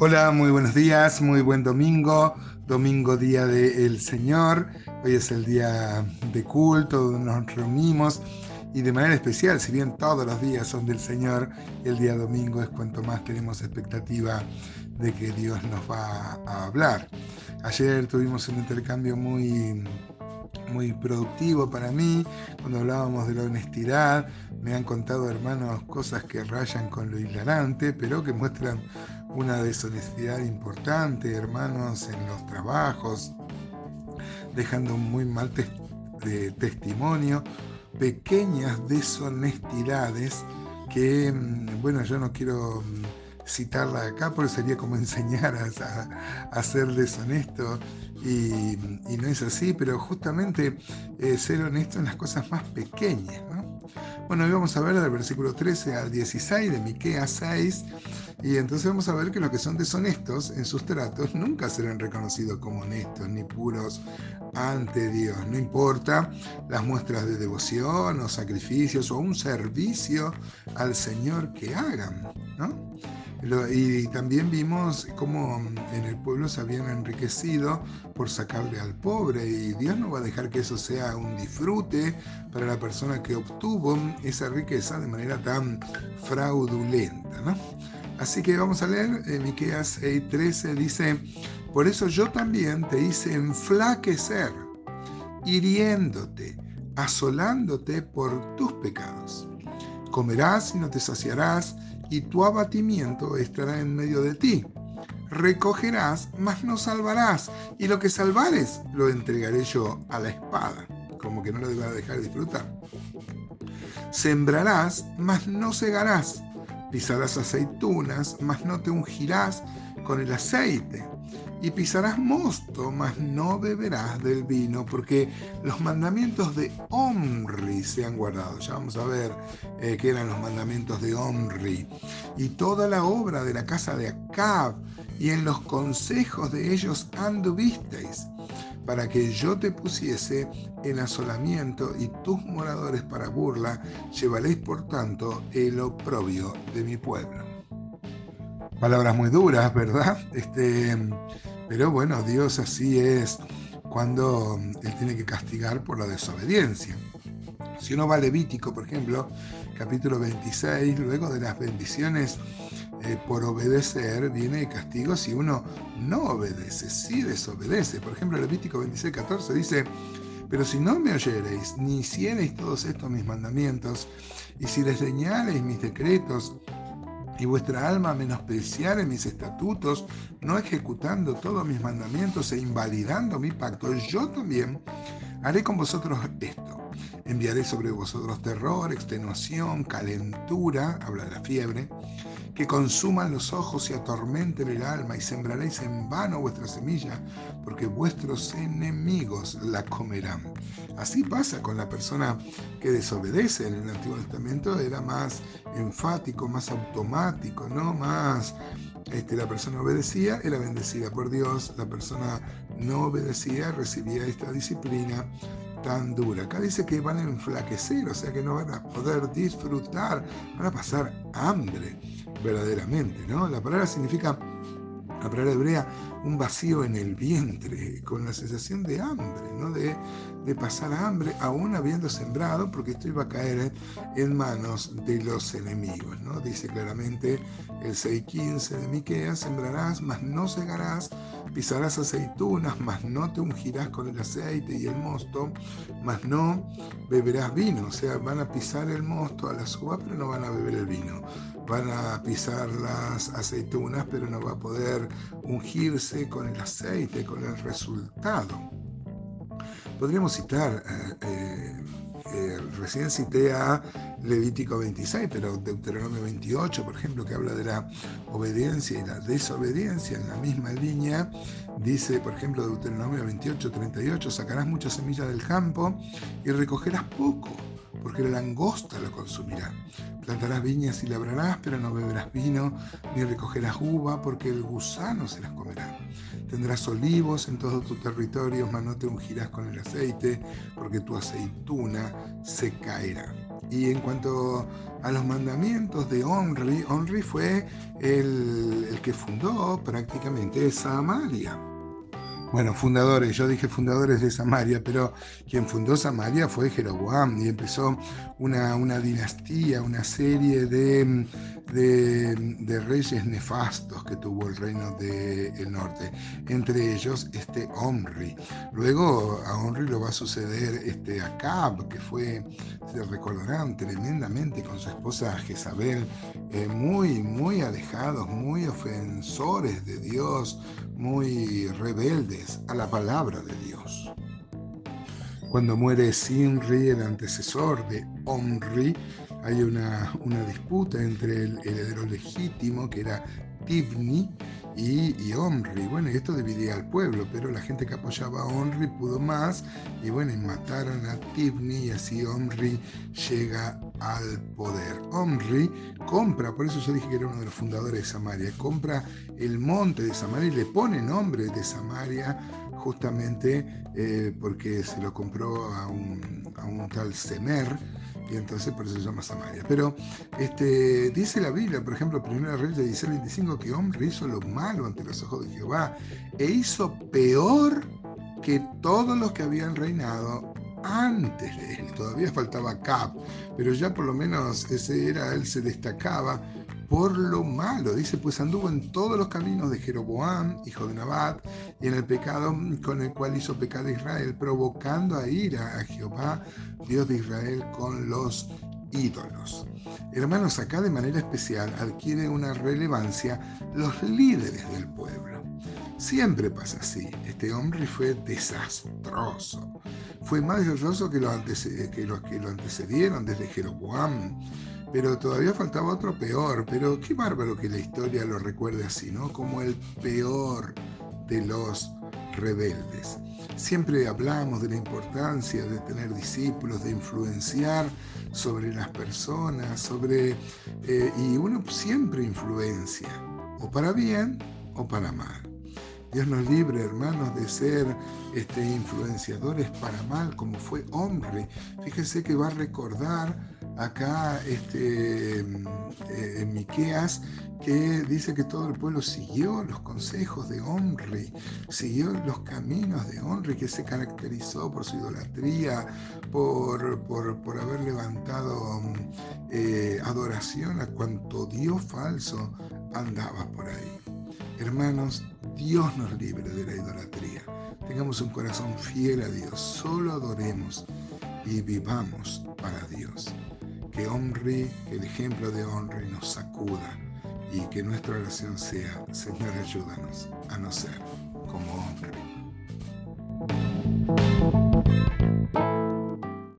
Hola, muy buenos días, muy buen domingo, domingo día del Señor. Hoy es el día de culto donde nos reunimos y de manera especial, si bien todos los días son del Señor, el día domingo es cuanto más tenemos expectativa de que Dios nos va a hablar. Ayer tuvimos un intercambio muy muy productivo para mí. Cuando hablábamos de la honestidad, me han contado hermanos cosas que rayan con lo hilarante, pero que muestran una deshonestidad importante, hermanos, en los trabajos, dejando muy mal testimonio, pequeñas deshonestidades que, mm, bueno, yo no quiero mm, citarla acá porque sería como enseñar a, ser deshonesto y, no es así, pero justamente eh, ser honesto en las cosas más pequeñas. Bueno, hoy vamos a ver del versículo 13 al 16 de Miqueas 6 y entonces vamos a ver que los que son deshonestos en sus tratos nunca serán reconocidos como honestos ni puros ante Dios. No importa las muestras de devoción o sacrificios o un servicio al Señor que hagan. Y también vimos cómo en el pueblo se habían enriquecido por sacarle al pobre y Dios no va a dejar que eso sea un disfrute para la persona que obtuvo esa riqueza de manera tan fraudulenta. ¿no? Así que vamos a leer en Miqueas 6:13 dice, "Por eso yo también te hice enflaquecer, hiriéndote, asolándote por tus pecados. Comerás y no te saciarás, y tu abatimiento estará en medio de ti. Recogerás, mas no salvarás, y lo que salvares lo entregaré yo a la espada." Como que no lo iba a dejar disfrutar. Sembrarás, mas no segarás pisarás aceitunas, mas no te ungirás con el aceite. Y pisarás mosto, mas no beberás del vino, porque los mandamientos de Omri se han guardado. Ya vamos a ver eh, qué eran los mandamientos de Omri. Y toda la obra de la casa de Acab, y en los consejos de ellos anduvisteis para que yo te pusiese en asolamiento y tus moradores para burla, llevaréis por tanto el oprobio de mi pueblo. Palabras muy duras, ¿verdad? Este, pero bueno, Dios así es cuando Él tiene que castigar por la desobediencia. Si uno va a Levítico, por ejemplo, capítulo 26, luego de las bendiciones eh, por obedecer viene el castigo si uno no obedece, si desobedece. Por ejemplo, Levítico 26, 14 dice, pero si no me oyereis, ni hiciereis todos estos mis mandamientos, y si desdeñareis mis decretos, y vuestra alma menospreciare mis estatutos, no ejecutando todos mis mandamientos e invalidando mi pacto, yo también haré con vosotros esto Enviaré sobre vosotros terror, extenuación, calentura, habla de la fiebre, que consuman los ojos y atormenten el alma, y sembraréis en vano vuestra semilla, porque vuestros enemigos la comerán. Así pasa con la persona que desobedece. En el Antiguo Testamento era más enfático, más automático, ¿no? Más este, la persona obedecía, era bendecida por Dios, la persona no obedecía, recibía esta disciplina tan dura. Acá dice que van a enflaquecer, o sea que no van a poder disfrutar, van a pasar hambre verdaderamente, ¿no? La palabra significa, la palabra hebrea, un vacío en el vientre, con la sensación de hambre, ¿no? De, de pasar hambre, aún habiendo sembrado, porque esto iba a caer en manos de los enemigos, ¿no? Dice claramente el 6.15 de Miqueas, sembrarás, mas no segarás, pisarás aceitunas, mas no te ungirás con el aceite y el mosto, mas no beberás vino. O sea, van a pisar el mosto a la suba, pero no van a beber el vino. Van a pisar las aceitunas, pero no va a poder ungirse con el aceite, con el resultado. Podríamos citar eh, eh, eh, recién cité a Levítico 26, pero Deuteronomio 28, por ejemplo, que habla de la obediencia y la desobediencia en la misma línea, dice, por ejemplo, Deuteronomio 28, 38, sacarás muchas semillas del campo y recogerás poco porque la langosta lo consumirá. Plantarás viñas y labrarás, pero no beberás vino, ni recogerás uva, porque el gusano se las comerá. Tendrás olivos en todo tu territorio, mas no te ungirás con el aceite, porque tu aceituna se caerá. Y en cuanto a los mandamientos de Onri, Onri fue el, el que fundó prácticamente Samaria. Bueno, fundadores, yo dije fundadores de Samaria, pero quien fundó Samaria fue Jeroboam y empezó una, una dinastía, una serie de, de, reyes nefastos que tuvo el reino del norte, entre ellos este Omri. Luego a Omri lo va a suceder este Acab, que fue, se recordarán, tremendamente con su esposa Jezabel, eh, muy, muy alejados, muy ofensores de Dios, muy rebeldes a la palabra de Dios. Cuando muere Sinri, el antecesor de Omri, hay una, disputa entre el heredero legítimo, que era Tibni, y, Omri. Bueno, y esto dividía al pueblo, pero la gente que apoyaba a Omri pudo más, y bueno, y mataron a Tibni, y así Omri llega al poder. Omri compra, por eso yo dije que era uno de los fundadores de Samaria, compra el monte de Samaria y le pone nombre de Samaria justamente eh, porque se lo compró a un, a un tal Semer, y entonces por eso se llama Samaria. Pero este, dice la Biblia, por ejemplo, 1 Reyes 16, 25, que hombre hizo lo malo ante los ojos de Jehová e hizo peor que todos los que habían reinado antes de él. Todavía faltaba Cap, pero ya por lo menos ese era, él se destacaba por lo malo. Dice, pues anduvo en todos los caminos de Jeroboam, hijo de Nabat, y en el pecado con el cual hizo pecar a Israel, provocando a ira a Jehová, Dios de Israel, con los ídolos. Hermanos, acá de manera especial adquiere una relevancia los líderes del pueblo. Siempre pasa así. Este hombre fue desastroso. Fue más desastroso que los, que los que lo antecedieron desde Jeroboam pero todavía faltaba otro peor, pero qué bárbaro que la historia lo recuerde así, ¿no? Como el peor de los rebeldes. Siempre hablamos de la importancia de tener discípulos, de influenciar sobre las personas, sobre eh, y uno siempre influencia, o para bien o para mal. Dios nos libre, hermanos, de ser este, influenciadores para mal, como fue hombre. Fíjense que va a recordar acá este, eh, Miqueas que dice que todo el pueblo siguió los consejos de Omri, siguió los caminos de Omri, que se caracterizó por su idolatría, por, por, haber levantado eh, adoración a cuanto Dios falso andaba por ahí. Hermanos, Dios nos libre de la idolatría. Tengamos un corazón fiel a Dios, solo adoremos y vivamos para Dios que Omri, el ejemplo de Omri nos sacuda y que nuestra oración sea, Señor, ayúdanos a no ser como Omri.